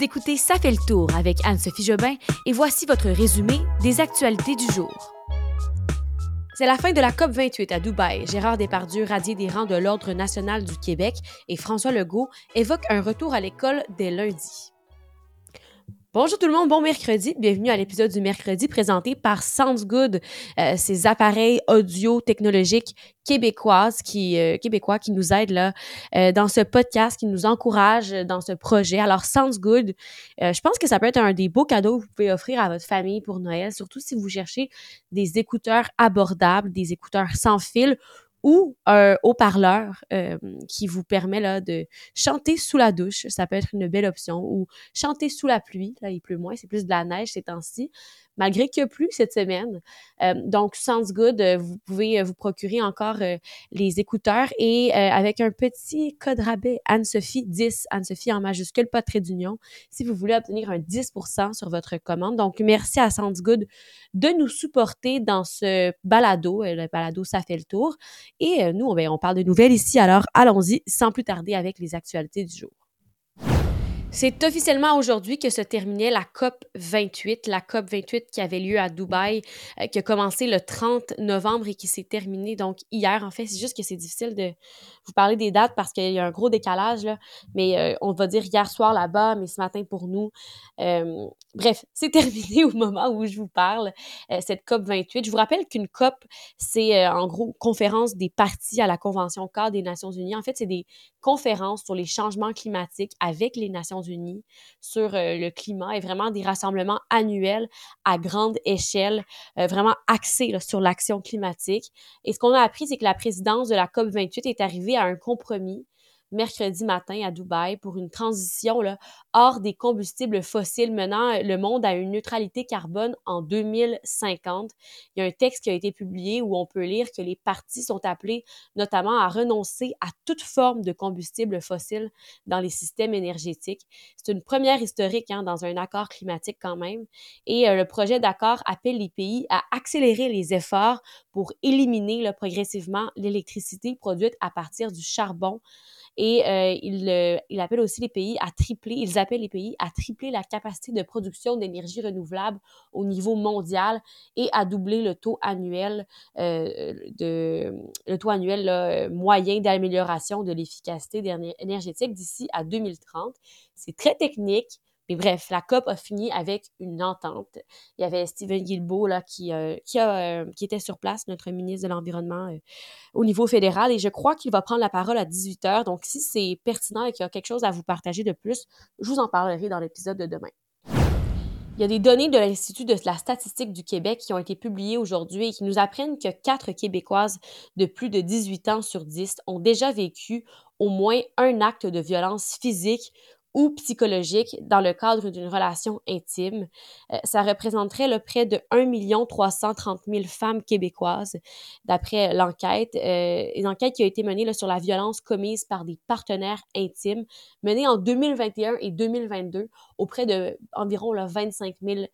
Vous écoutez Ça fait le tour avec Anne-Sophie Jobin et voici votre résumé des actualités du jour. C'est la fin de la COP 28 à Dubaï. Gérard Depardieu, radié des rangs de l'Ordre national du Québec, et François Legault évoquent un retour à l'école dès lundi. Bonjour tout le monde, bon mercredi. Bienvenue à l'épisode du mercredi présenté par Sounds Good, euh, ces appareils audio technologiques euh, québécois qui nous aident là euh, dans ce podcast, qui nous encouragent dans ce projet. Alors Sounds Good, je pense que ça peut être un des beaux cadeaux que vous pouvez offrir à votre famille pour Noël, surtout si vous cherchez des écouteurs abordables, des écouteurs sans fil ou un haut-parleur euh, qui vous permet là, de chanter sous la douche. Ça peut être une belle option. Ou chanter sous la pluie. Là, il pleut moins, c'est plus de la neige ces temps-ci malgré qu'il n'y a plus cette semaine. Euh, donc, Sounds Good, euh, vous pouvez euh, vous procurer encore les écouteurs et avec un petit code rabais Anne-Sophie 10, Anne-Sophie en majuscule, pas trait d'union, si vous voulez obtenir un 10% sur votre commande. Donc, merci à Sounds Good de nous supporter dans ce balado. Le balado, ça fait le tour. Et nous, on parle de nouvelles ici. Alors, allons-y sans plus tarder avec les actualités du jour. C'est officiellement aujourd'hui que se terminait la COP 28, la COP 28 qui avait lieu à Dubaï, euh, qui a commencé le 30 novembre et qui s'est terminée donc hier. En fait, c'est juste que c'est difficile de vous parler des dates parce qu'il y a un gros décalage, là. mais euh, on va dire hier soir là-bas, mais ce matin pour nous. Euh, bref, c'est terminé au moment où je vous parle, cette COP 28. Je vous rappelle qu'une COP, c'est en gros conférence des parties à la Convention cadre des Nations Unies. En fait, c'est des conférences sur les changements climatiques avec les Nations Unis sur euh, le climat et vraiment des rassemblements annuels à grande échelle, euh, vraiment axés sur l'action climatique. Et ce qu'on a appris, c'est que la présidence de la COP28 est arrivée à un compromis mercredi matin à Dubaï pour une transition là, hors des combustibles fossiles menant le monde à une neutralité carbone en 2050. Il y a un texte qui a été publié où on peut lire que les partis sont appelés notamment à renoncer à toute forme de combustible fossile dans les systèmes énergétiques. C'est une première historique hein, dans un accord climatique quand même. Et euh, le projet d'accord appelle les pays à accélérer les efforts pour éliminer là, progressivement l'électricité produite à partir du charbon et euh, il, euh, il, appelle aussi les pays à tripler, ils appellent les pays à tripler la capacité de production d'énergie renouvelable au niveau mondial et à doubler le taux annuel, euh, de, le taux annuel moyen d'amélioration de l'efficacité énergétique d'ici à 2030. C'est très technique, mais bref, la COP a fini avec une entente. Il y avait Stephen Guilbeault là, qui, euh, euh, qui était sur place, notre ministre de l'Environnement euh, au niveau fédéral, et je crois qu'il va prendre la parole à 18 heures. Donc, si c'est pertinent et qu'il y a quelque chose à vous partager de plus, je vous en parlerai dans l'épisode de demain. Il y a des données de l'Institut de la statistique du Québec qui ont été publiées aujourd'hui et qui nous apprennent que 4 Québécoises de plus de 18 ans sur 10 ont déjà vécu au moins un acte de violence physique ou psychologique dans le cadre d'une relation intime. Euh, ça représenterait près de 1 330 000 femmes québécoises, d'après l'enquête, euh, une enquête qui a été menée sur la violence commise par des partenaires intimes, menée en 2021 et 2022 auprès de environ là, 25 000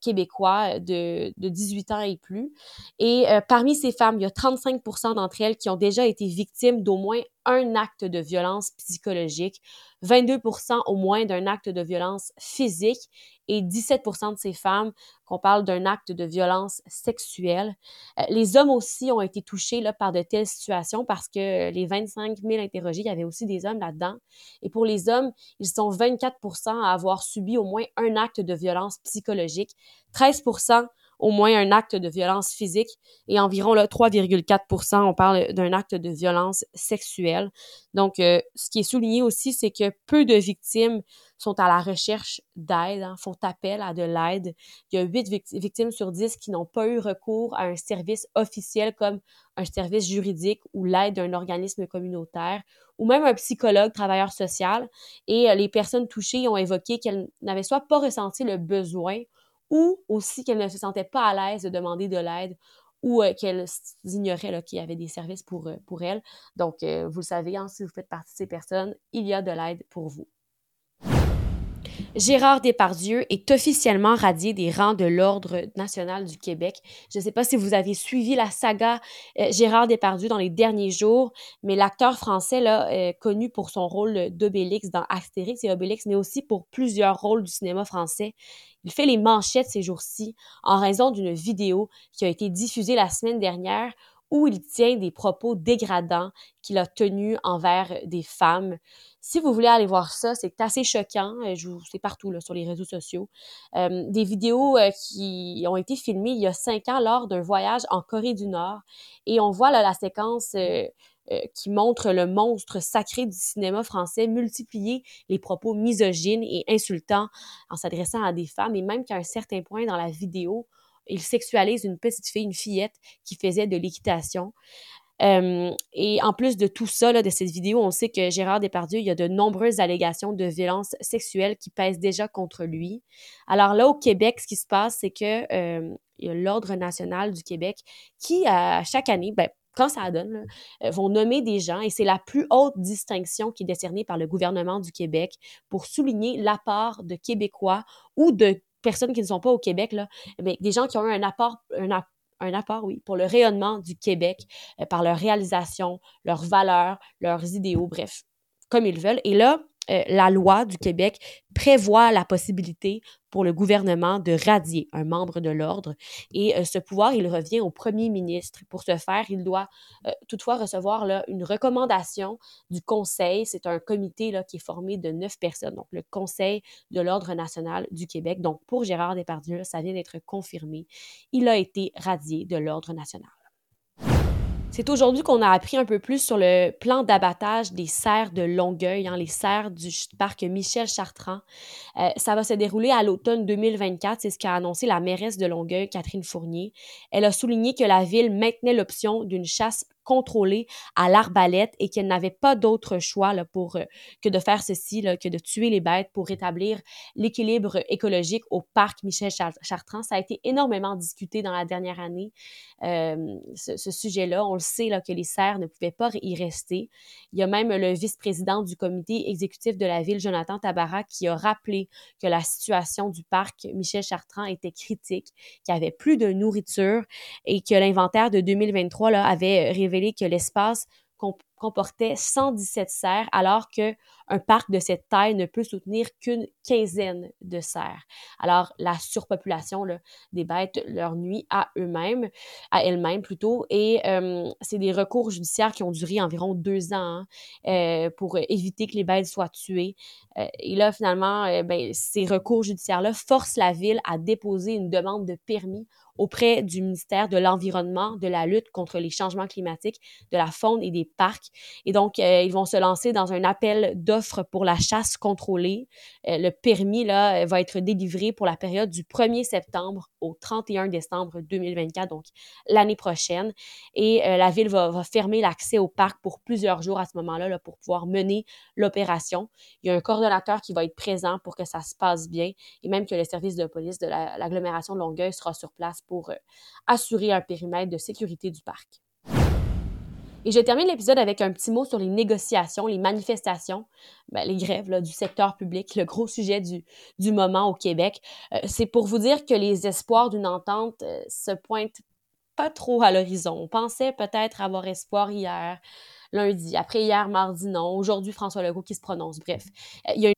Québécois de, de 18 ans et plus. Et euh, parmi ces femmes, il y a 35 d'entre elles qui ont déjà été victimes d'au moins un acte de violence psychologique, 22% au moins d'un acte de violence physique et 17% de ces femmes qu'on parle d'un acte de violence sexuelle. Euh, les hommes aussi ont été touchés là, par de telles situations parce que les 25 000 interrogés, il y avait aussi des hommes là-dedans. Et pour les hommes, ils sont 24% à avoir subi au moins un acte de violence psychologique, 13 au moins un acte de violence physique et environ 3,4 on parle d'un acte de violence sexuelle. Donc, euh, ce qui est souligné aussi, c'est que peu de victimes sont à la recherche d'aide, hein, font appel à de l'aide. Il y a 8 victimes sur 10 qui n'ont pas eu recours à un service officiel comme un service juridique ou l'aide d'un organisme communautaire ou même un psychologue, travailleur social. Et euh, les personnes touchées ont évoqué qu'elles n'avaient soit pas ressenti le besoin ou aussi qu'elles ne se sentaient pas à l'aise de demander de l'aide ou euh, qu'elles ignoraient qu'il y avait des services pour, euh, pour elles. Donc, euh, vous le savez, hein, si vous faites partie de ces personnes, il y a de l'aide pour vous. Gérard Depardieu est officiellement radié des rangs de l'Ordre national du Québec. Je ne sais pas si vous avez suivi la saga euh, Gérard Depardieu dans les derniers jours, mais l'acteur français, là, euh, connu pour son rôle d'Obélix dans Astérix et Obélix, mais aussi pour plusieurs rôles du cinéma français, il fait les manchettes ces jours-ci en raison d'une vidéo qui a été diffusée la semaine dernière où il tient des propos dégradants qu'il a tenus envers des femmes. Si vous voulez aller voir ça, c'est assez choquant. Euh, c'est partout là, sur les réseaux sociaux. Euh, des vidéos euh, qui ont été filmées il y a cinq ans lors d'un voyage en Corée du Nord. Et on voit la séquence qui montre le monstre sacré du cinéma français multiplier les propos misogynes et insultants en s'adressant à des femmes. Et même qu'à un certain point dans la vidéo, il sexualise une petite fille, une fillette qui faisait de l'équitation. Euh, et en plus de tout ça, de cette vidéo, on sait que Gérard Depardieu, il y a de nombreuses allégations de violence sexuelle qui pèsent déjà contre lui. Alors là, au Québec, ce qui se passe, c'est que euh, y a l'Ordre national du Québec qui, à chaque année, ben, quand ça donne, euh, vont nommer des gens et c'est la plus haute distinction qui est décernée par le gouvernement du Québec pour souligner l'apport de Québécois ou de personnes qui ne sont pas au Québec, là, mais des gens qui ont eu un apport, un, apport, oui, pour le rayonnement du Québec, euh, par leur réalisation, leurs valeurs, leurs idéaux, bref, comme ils veulent. Et là, euh, la loi du Québec prévoit la possibilité pour le gouvernement de radier un membre de l'ordre. Et euh, ce pouvoir, il revient au premier ministre. Pour ce faire, il doit euh, toutefois recevoir une recommandation du Conseil. C'est un comité là, qui est formé de neuf personnes, donc le Conseil de l'Ordre national du Québec. Donc pour Gérard Depardieu, ça vient d'être confirmé. Il a été radié de l'Ordre national. C'est aujourd'hui qu'on a appris un peu plus sur le plan d'abattage des serres de Longueuil, hein, les serres du parc Michel Chartrand. Euh, ça va se dérouler à l'automne 2024, c'est ce qu'a annoncé la mairesse de Longueuil, Catherine Fournier. Elle a souligné que la ville maintenait l'option d'une chasse contrôlée à l'arbalète et qu'elle n'avait pas d'autre choix là, pour, euh, que de faire ceci, là, que de tuer les bêtes pour rétablir l'équilibre écologique au parc Michel Chartrand. Ça a été énormément discuté dans la dernière année, euh, ce, sujet-là. On le sait là, que les serres ne pouvaient pas y rester. Il y a même le vice-président du comité exécutif de la ville, Jonathan Tabarak, qui a rappelé que la situation du parc Michel Chartrand était critique, qu'il n'y avait plus de nourriture et que l'inventaire de 2023 là, avait révélé que l'espace comportait 117 serres, alors qu'un parc de cette taille ne peut soutenir qu'une quinzaine de serres. Alors, la surpopulation là, des bêtes leur nuit à eux-mêmes, à elles-mêmes plutôt, et euh, c'est des recours judiciaires qui ont duré environ deux ans hein, euh, pour éviter que les bêtes soient tuées. Euh, et là, finalement, ben, ces recours judiciaires-là forcent la ville à déposer une demande de permis auprès du ministère de l'Environnement, de la lutte contre les changements climatiques, de la faune et des parcs. Et donc, euh, ils vont se lancer dans un appel d'offres pour la chasse contrôlée. Euh, le permis là, va être délivré pour la période du 1er septembre au 31 décembre 2024, donc l'année prochaine. Et euh, la ville va, fermer l'accès au parc pour plusieurs jours à ce moment-là là, pour pouvoir mener l'opération. Il y a un coordonnateur qui va être présent pour que ça se passe bien et même que le service de police de l'agglomération de Longueuil sera sur place pour euh, assurer un périmètre de sécurité du parc. Et je termine l'épisode avec un petit mot sur les négociations, les manifestations, ben, les grèves du secteur public, le gros sujet du, du moment au Québec. Euh, c'est pour vous dire que les espoirs d'une entente euh, se pointent pas trop à l'horizon. On pensait peut-être avoir espoir hier, lundi, après hier, mardi, non. Aujourd'hui, François Legault qui se prononce. Bref, il y a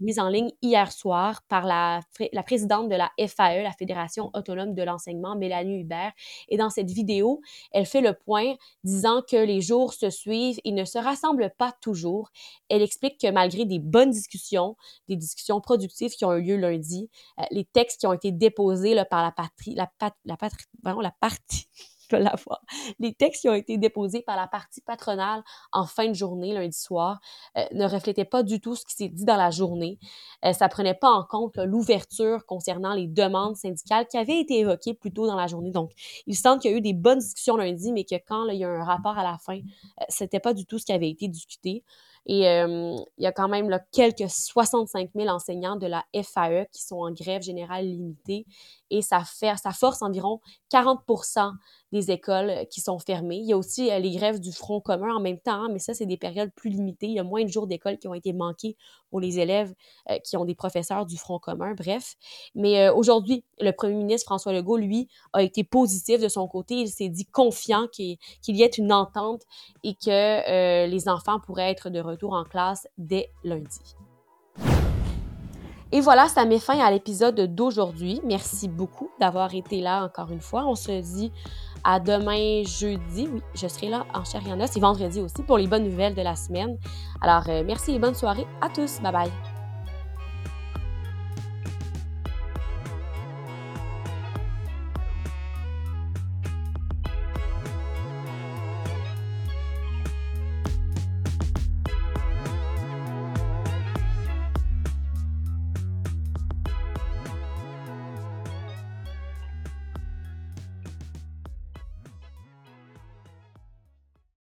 mise en ligne hier soir par la, la, présidente de la FAE, la Fédération autonome de l'enseignement, Mélanie Hubert. Et dans cette vidéo, elle fait le point disant que les jours se suivent et ne se rassemblent pas toujours. Elle explique que malgré des bonnes discussions, des discussions productives qui ont eu lieu lundi, euh, les textes qui ont été déposés là, par la, patrie, la, la, patrie, vraiment, la partie Les textes qui ont été déposés par la partie patronale en fin de journée, lundi soir, euh, ne reflétaient pas du tout ce qui s'est dit dans la journée. Euh, ça prenait pas en compte l'ouverture concernant les demandes syndicales qui avaient été évoquées plus tôt dans la journée. Donc, il semble qu'il y a eu des bonnes discussions lundi, mais que quand il y a un rapport à la fin, euh, c'était pas du tout ce qui avait été discuté. Et euh, il y a quand même quelques 65 000 enseignants de la FAE qui sont en grève générale limitée et ça, fait, ça force environ 40% des écoles euh, qui sont fermées. Il y a aussi euh, les grèves du Front commun en même temps, hein, mais ça, c'est des périodes plus limitées. Il y a moins de jours d'école qui ont été manqués pour les élèves qui ont des professeurs du Front commun, bref. Mais aujourd'hui, le premier ministre François Legault, lui, a été positif de son côté. Il s'est dit confiant qu'il y ait une entente et que les enfants pourraient être de retour en classe dès lundi. Et voilà, ça met fin à l'épisode d'aujourd'hui. Merci beaucoup d'avoir été là encore une fois. On se dit à demain jeudi. Oui, je serai là en chair et en vendredi aussi pour les bonnes nouvelles de la semaine. Alors, euh, merci et bonne soirée à tous. Bye bye.